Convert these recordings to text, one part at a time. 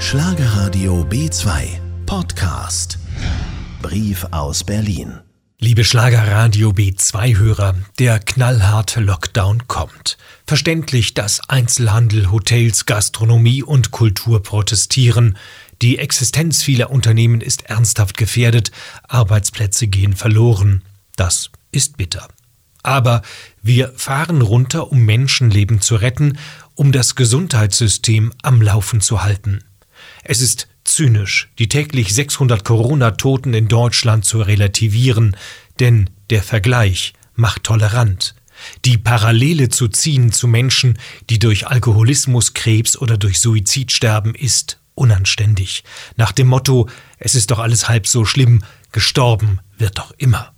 Schlagerradio B2 Podcast. Brief aus Berlin. Liebe Schlagerradio B2-Hörer, der knallharte Lockdown kommt. Verständlich, dass Einzelhandel, Hotels, Gastronomie und Kultur protestieren. Die Existenz vieler Unternehmen ist ernsthaft gefährdet, Arbeitsplätze gehen verloren. Das ist bitter. Aber wir fahren runter, um Menschenleben zu retten, um das Gesundheitssystem am Laufen zu halten. Es ist zynisch, die täglich 600 Corona-Toten in Deutschland zu relativieren, denn der Vergleich macht tolerant. Die Parallele zu ziehen zu Menschen, die durch Alkoholismus, Krebs oder durch Suizid sterben, ist unanständig. Nach dem Motto, es ist doch alles halb so schlimm, gestorben wird doch immer.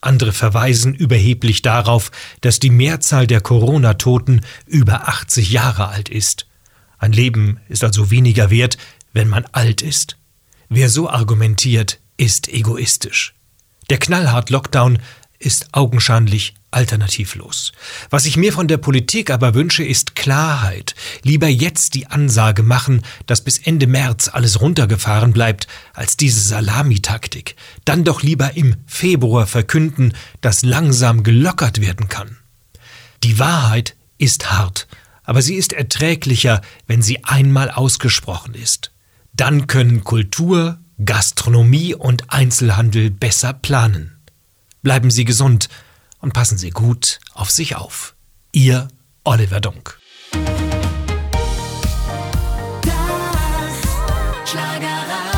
Andere verweisen überheblich darauf, dass die Mehrzahl der Corona-Toten über 80 Jahre alt ist. Ein Leben ist also weniger wert, wenn man alt ist. Wer so argumentiert, ist egoistisch. Der knallhart Lockdown ist augenscheinlich alternativlos. Was ich mir von der Politik aber wünsche, ist Klarheit. Lieber jetzt die Ansage machen, dass bis Ende März alles runtergefahren bleibt, als diese Salamitaktik. Dann doch lieber im Februar verkünden, dass langsam gelockert werden kann. Die Wahrheit ist hart, aber sie ist erträglicher, wenn sie einmal ausgesprochen ist. Dann können Kultur, Gastronomie und Einzelhandel besser planen. Bleiben Sie gesund und passen Sie gut auf sich auf. Ihr Oliver Dunk. Das